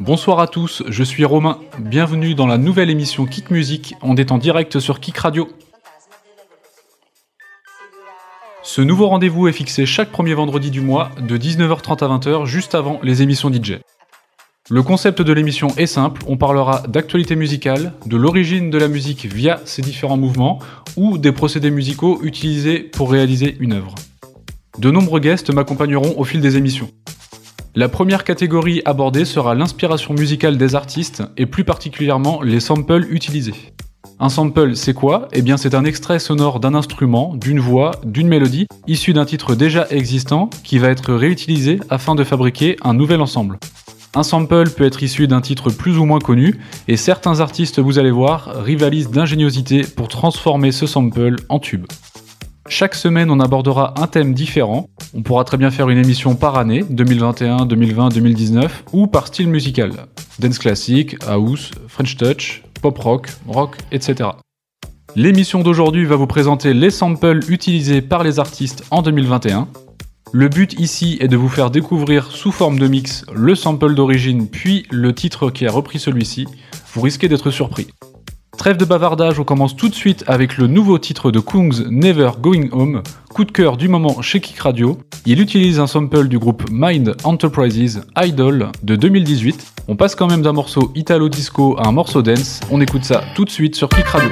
Bonsoir à tous, je suis Romain. Bienvenue dans la nouvelle émission Kick Music. On est en direct sur Kick Radio. Ce nouveau rendez-vous est fixé chaque premier vendredi du mois de 19h30 à 20h, juste avant les émissions DJ. Le concept de l'émission est simple, on parlera d'actualité musicale, de l'origine de la musique via ses différents mouvements ou des procédés musicaux utilisés pour réaliser une œuvre. De nombreux guests m'accompagneront au fil des émissions. La première catégorie abordée sera l'inspiration musicale des artistes et plus particulièrement les samples utilisés. Un sample, c'est quoi? Eh bien, c'est un extrait sonore d'un instrument, d'une voix, d'une mélodie, issu d'un titre déjà existant qui va être réutilisé afin de fabriquer un nouvel ensemble. Un sample peut être issu d'un titre plus ou moins connu, et certains artistes, vous allez voir, rivalisent d'ingéniosité pour transformer ce sample en tube. Chaque semaine, on abordera un thème différent. On pourra très bien faire une émission par année, 2021, 2020, 2019, ou par style musical. Dance classique, house, French touch, pop rock, rock, etc. L'émission d'aujourd'hui va vous présenter les samples utilisés par les artistes en 2021. Le but ici est de vous faire découvrir sous forme de mix le sample d'origine puis le titre qui a repris celui-ci. Vous risquez d'être surpris. Trêve de bavardage, on commence tout de suite avec le nouveau titre de Kungs Never Going Home, coup de cœur du moment chez Kick Radio. Il utilise un sample du groupe Mind Enterprises Idol de 2018. On passe quand même d'un morceau italo disco à un morceau dance. On écoute ça tout de suite sur Kick Radio.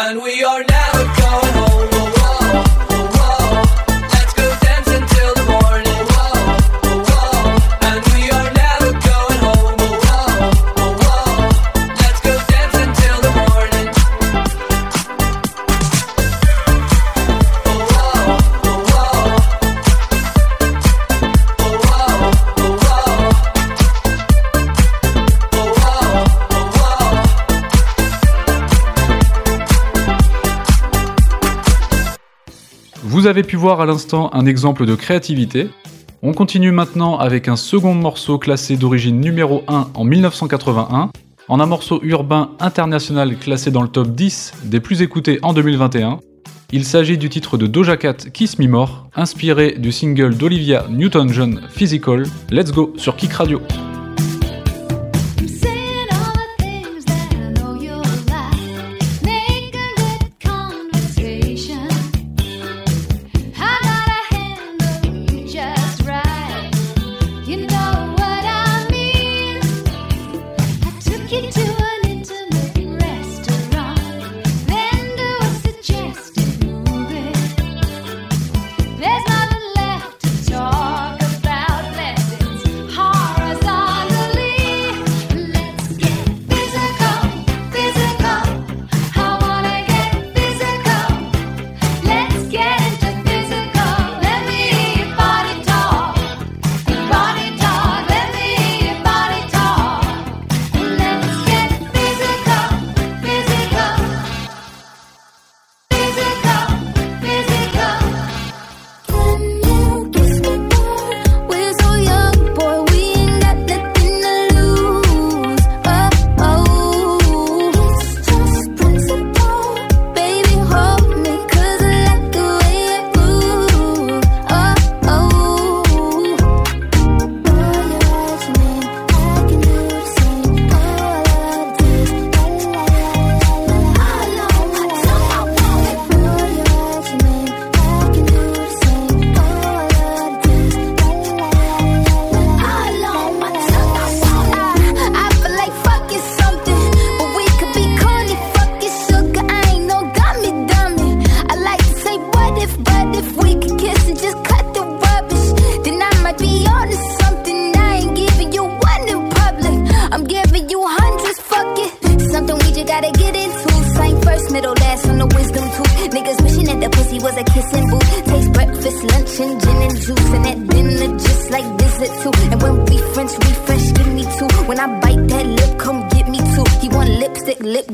And we are never going home. Avez pu voir à l'instant un exemple de créativité. On continue maintenant avec un second morceau classé d'origine numéro 1 en 1981, en un morceau urbain international classé dans le top 10 des plus écoutés en 2021. Il s'agit du titre de Doja Cat Kiss Me More, inspiré du single d'Olivia Newton-John Physical. Let's go sur Kick Radio.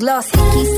gloss. He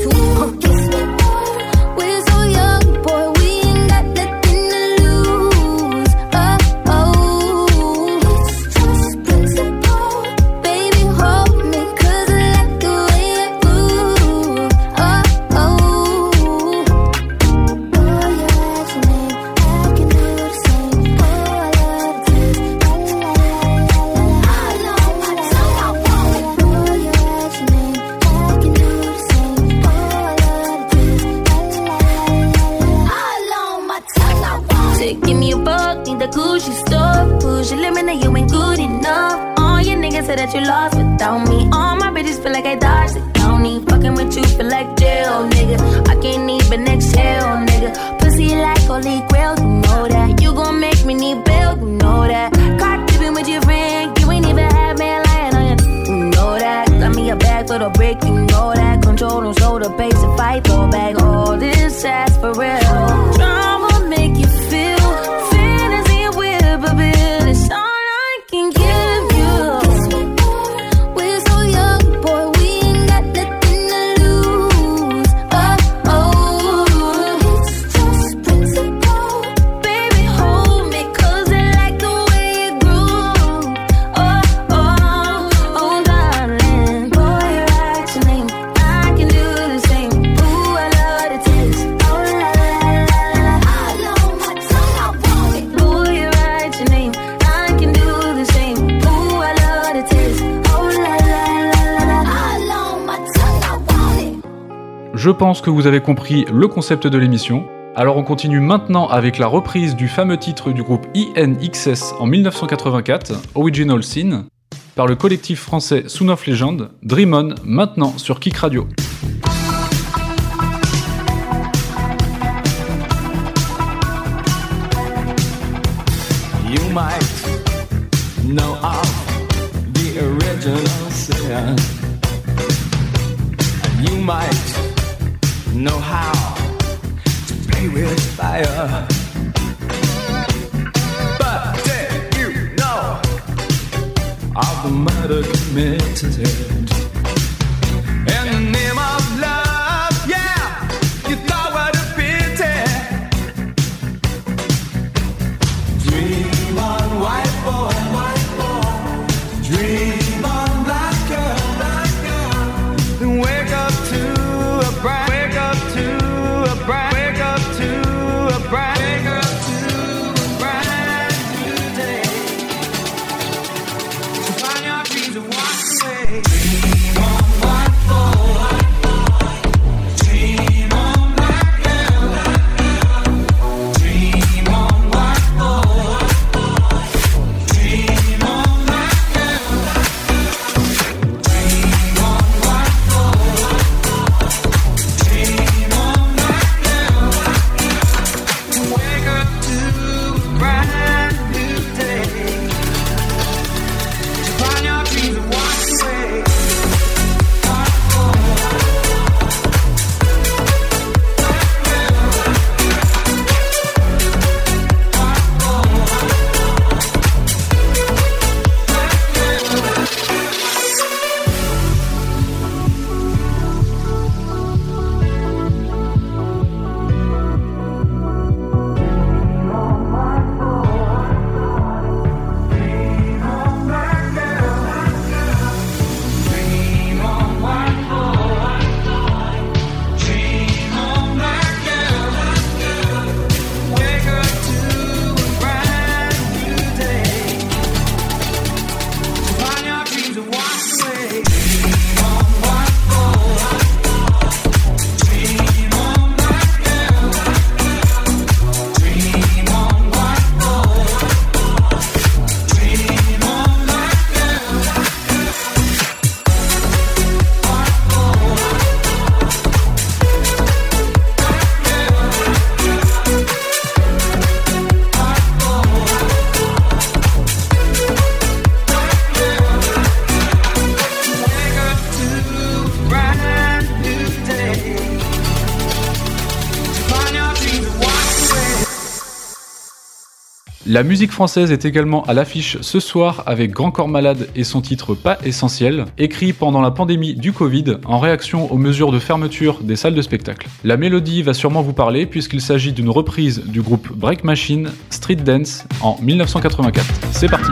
that you ain't good enough. All your niggas say that you lost without me. All my bitches feel like I don't need Fucking with you feel like jail, nigga. I can't even exhale, nigga. Pussy like holy grail, you know that. You gon' make me need bail, you know that. Caught dipping with your friend, you ain't even had man lying on you. You know that. Got me a bag for the break, you know that. Control on shoulder, pace, and fight throw back. All this ass for real. Drama pense que vous avez compris le concept de l'émission. Alors on continue maintenant avec la reprise du fameux titre du groupe INXS en 1984, Original Sin, par le collectif français Soon of Legend, Dream On, maintenant sur Kick Radio. You might know the original know how to play with fire. But did you know of the murder committed? In the name La musique française est également à l'affiche ce soir avec Grand Corps Malade et son titre Pas Essentiel, écrit pendant la pandémie du Covid en réaction aux mesures de fermeture des salles de spectacle. La mélodie va sûrement vous parler puisqu'il s'agit d'une reprise du groupe Break Machine Street Dance en 1984. C'est parti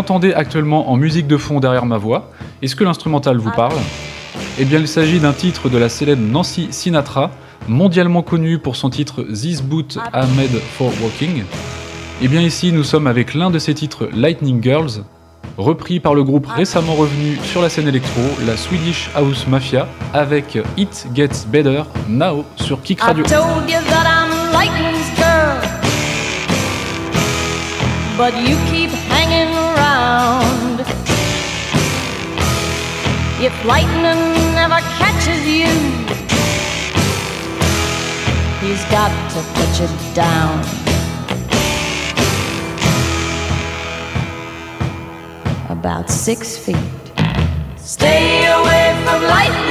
l'entendez actuellement en musique de fond derrière ma voix. Est-ce que l'instrumental vous parle? Eh bien, il s'agit d'un titre de la célèbre Nancy Sinatra, mondialement connue pour son titre This Boot Made for Walking. Eh bien, ici, nous sommes avec l'un de ses titres Lightning Girls, repris par le groupe récemment revenu sur la scène électro, la Swedish House Mafia, avec It Gets Better Now sur Kick Radio. but you keep If lightning never catches you, he's got to put you down. About six feet. Stay away from lightning's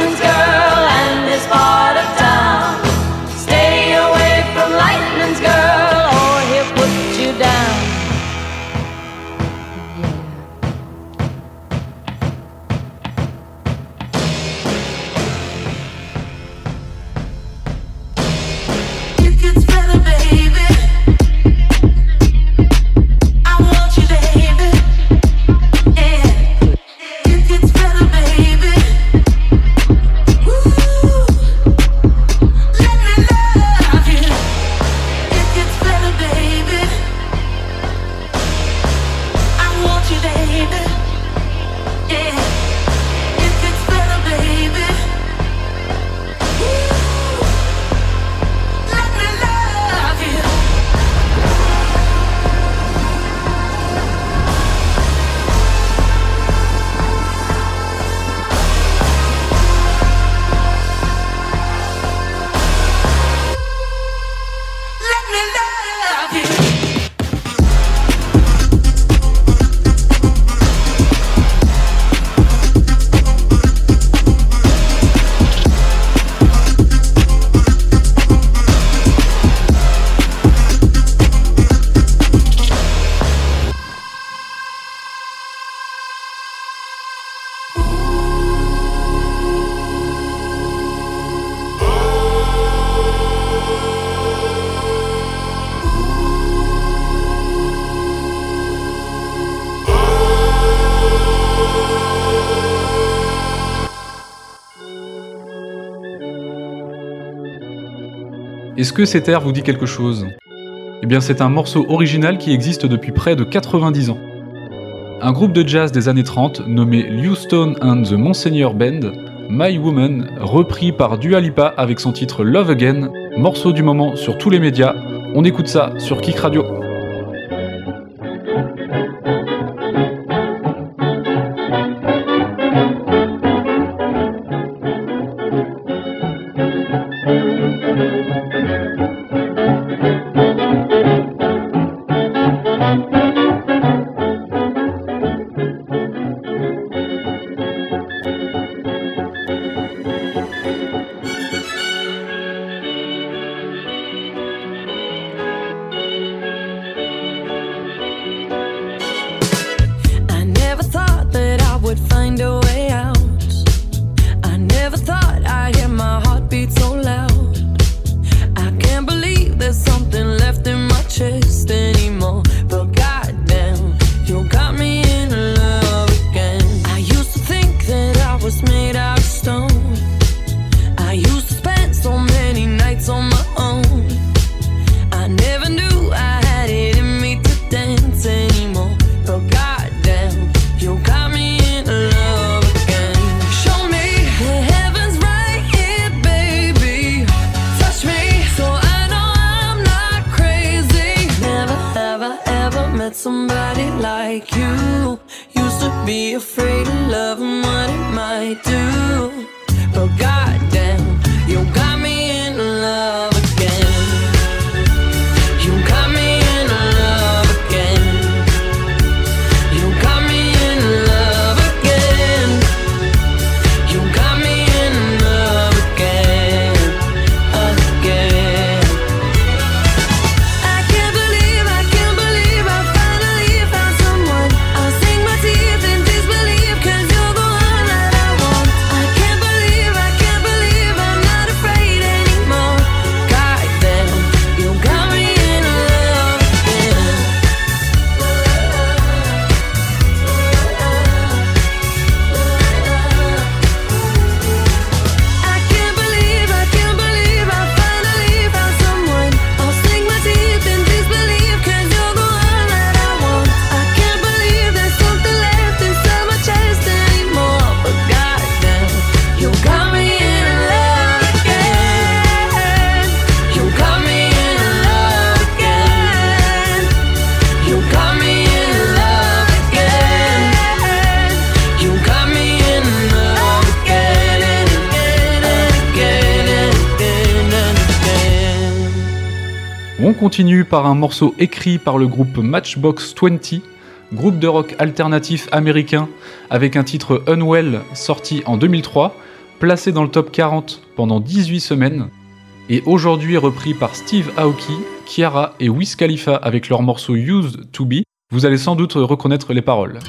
Est-ce que cet air vous dit quelque chose? Eh bien c'est un morceau original qui existe depuis près de 90 ans. Un groupe de jazz des années 30 nommé Houston and the Monseigneur Band, My Woman, repris par Dua Lipa avec son titre Love Again, morceau du moment sur tous les médias. On écoute ça sur Kick Radio. Continue par un morceau écrit par le groupe Matchbox 20, groupe de rock alternatif américain avec un titre Unwell sorti en 2003, placé dans le top 40 pendant 18 semaines, et aujourd'hui repris par Steve Aoki, Kiara et Wiz Khalifa avec leur morceau Used to Be. Vous allez sans doute reconnaître les paroles.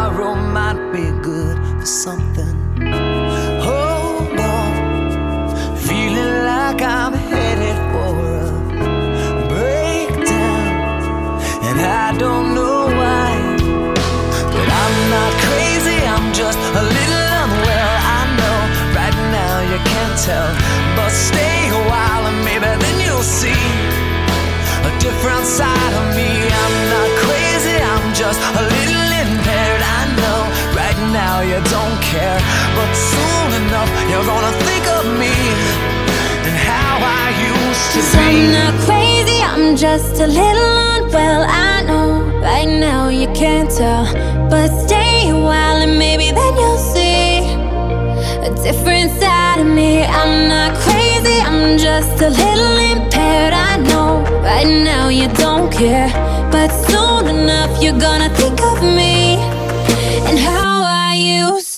Tomorrow might be good for something. Care. But soon enough, you're gonna think of me and how I used to be. I'm not crazy, I'm just a little unwell. I know right now you can't tell. But stay a while and maybe then you'll see a different side of me. I'm not crazy, I'm just a little impaired. I know right now you don't care. But soon enough, you're gonna think of me and how I used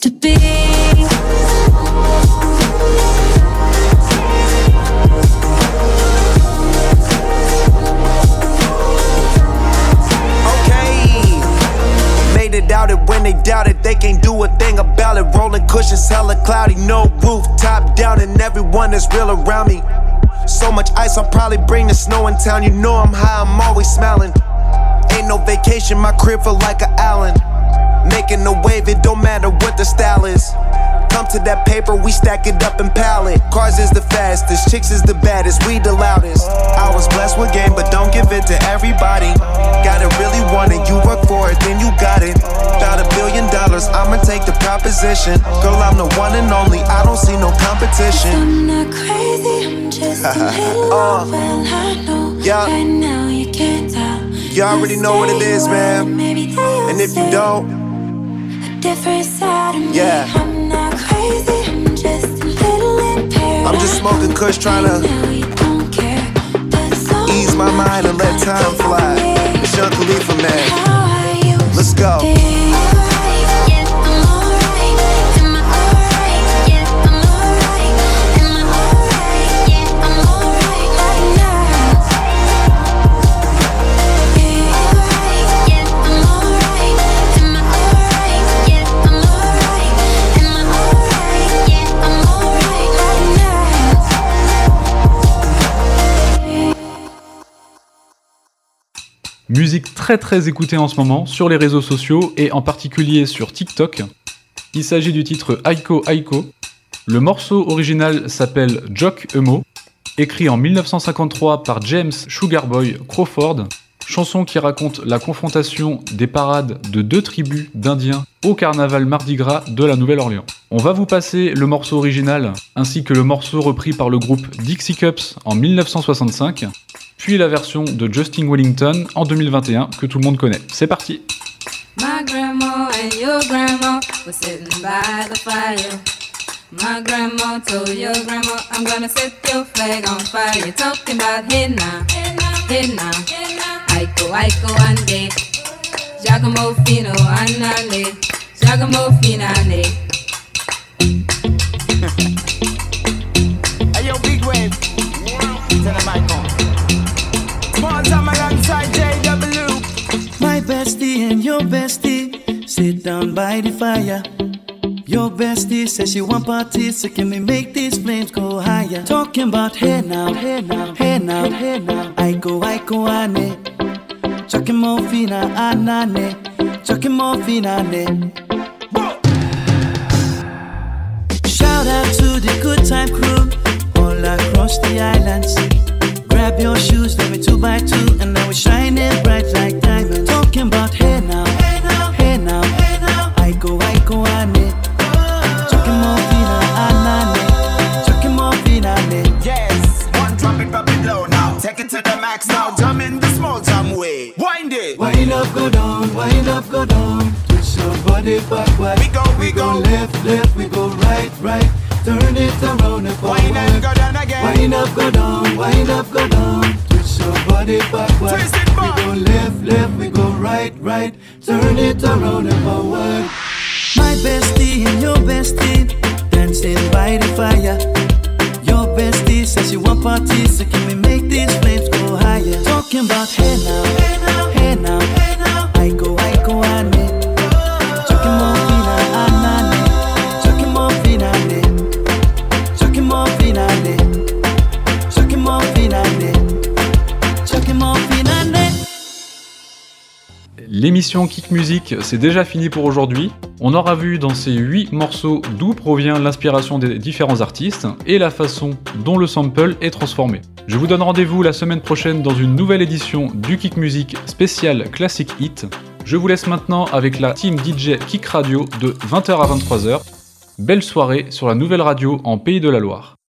when they it. they can't do a thing about it. Rolling cushions, hella cloudy, no roof, top down, and everyone is real around me. So much ice, I'll probably bring the snow in town. You know I'm high, I'm always smiling. Ain't no vacation, my crib feel like a island. Making a wave, it don't matter what the style is. Come to that paper, we stack it up and pallet. Cars is the fastest, chicks is the baddest, we the loudest. I was blessed with game, but don't give it to everybody. Gotta really want it, you work for it, then you got it. About a billion dollars, I'ma take the proposition. Girl, I'm the one and only, I don't see no competition. I'm not crazy, I'm just a little uh, well, I know. Yeah. Right now you can't tell. You already know what it is, man. And if you don't, different side of me. Yeah. I'm not crazy, I'm just a little impaired. I'm just smoking kush trying to ease my mind and let time fly. Sean Khalifa, man. Let's go. Très très écoutée en ce moment sur les réseaux sociaux et en particulier sur TikTok. Il s'agit du titre Aiko Aiko. Le morceau original s'appelle Jock Emo, écrit en 1953 par James Sugarboy Crawford, chanson qui raconte la confrontation des parades de deux tribus d'Indiens au carnaval Mardi Gras de la Nouvelle-Orléans. On va vous passer le morceau original ainsi que le morceau repris par le groupe Dixie Cups en 1965 puis la version de Justin Wellington en 2021 que tout le monde connaît. C'est parti My grandma and your grandma were sitting by the fire. My grandma told your grandma, I'm gonna set your flag on fire. You're talking about hey now, hey now, Aiko, Aiko, ande. Giacomo Fino, anale. Giacomo Finale. hey yo, big wave. Tell them I sit down by the fire. Your bestie says she want parties, so can we make these flames go higher? Talking about hey now, hey now, hey now, hey now. I go, I go, ane. Chucking more fina anane. Chucking more finale. Shout out to the good time crew all across the islands. Grab your shoes, let me two by two, and now we're shining bright like diamonds. Talking about hey now, hey now, hey now. I go, I go, I need. Chucking more fina anane. Chucking more finale. Yes, one drop it, drop it low now. Take it to the max now. Jump in the small jam way. Wind it. Wind up, go down, wind up, go down. Twist your body backward. We go, we go. left, left, we go right, right. Turn it around and forward. Wind and go down again. Wind up, go down, wind up, go down. Twist your body backward. Twist it back. We go left, left, we go right, right. Turn it around and forward. My bestie and your bestie dancing by the fire. Your bestie says you want parties, so can we make these flames go higher? Talking about hey now, hey now, hey now, L'émission Kick Music, c'est déjà fini pour aujourd'hui. On aura vu dans ces 8 morceaux d'où provient l'inspiration des différents artistes et la façon dont le sample est transformé. Je vous donne rendez-vous la semaine prochaine dans une nouvelle édition du Kick Music spécial Classic Hit. Je vous laisse maintenant avec la team DJ Kick Radio de 20h à 23h. Belle soirée sur la nouvelle radio en Pays de la Loire.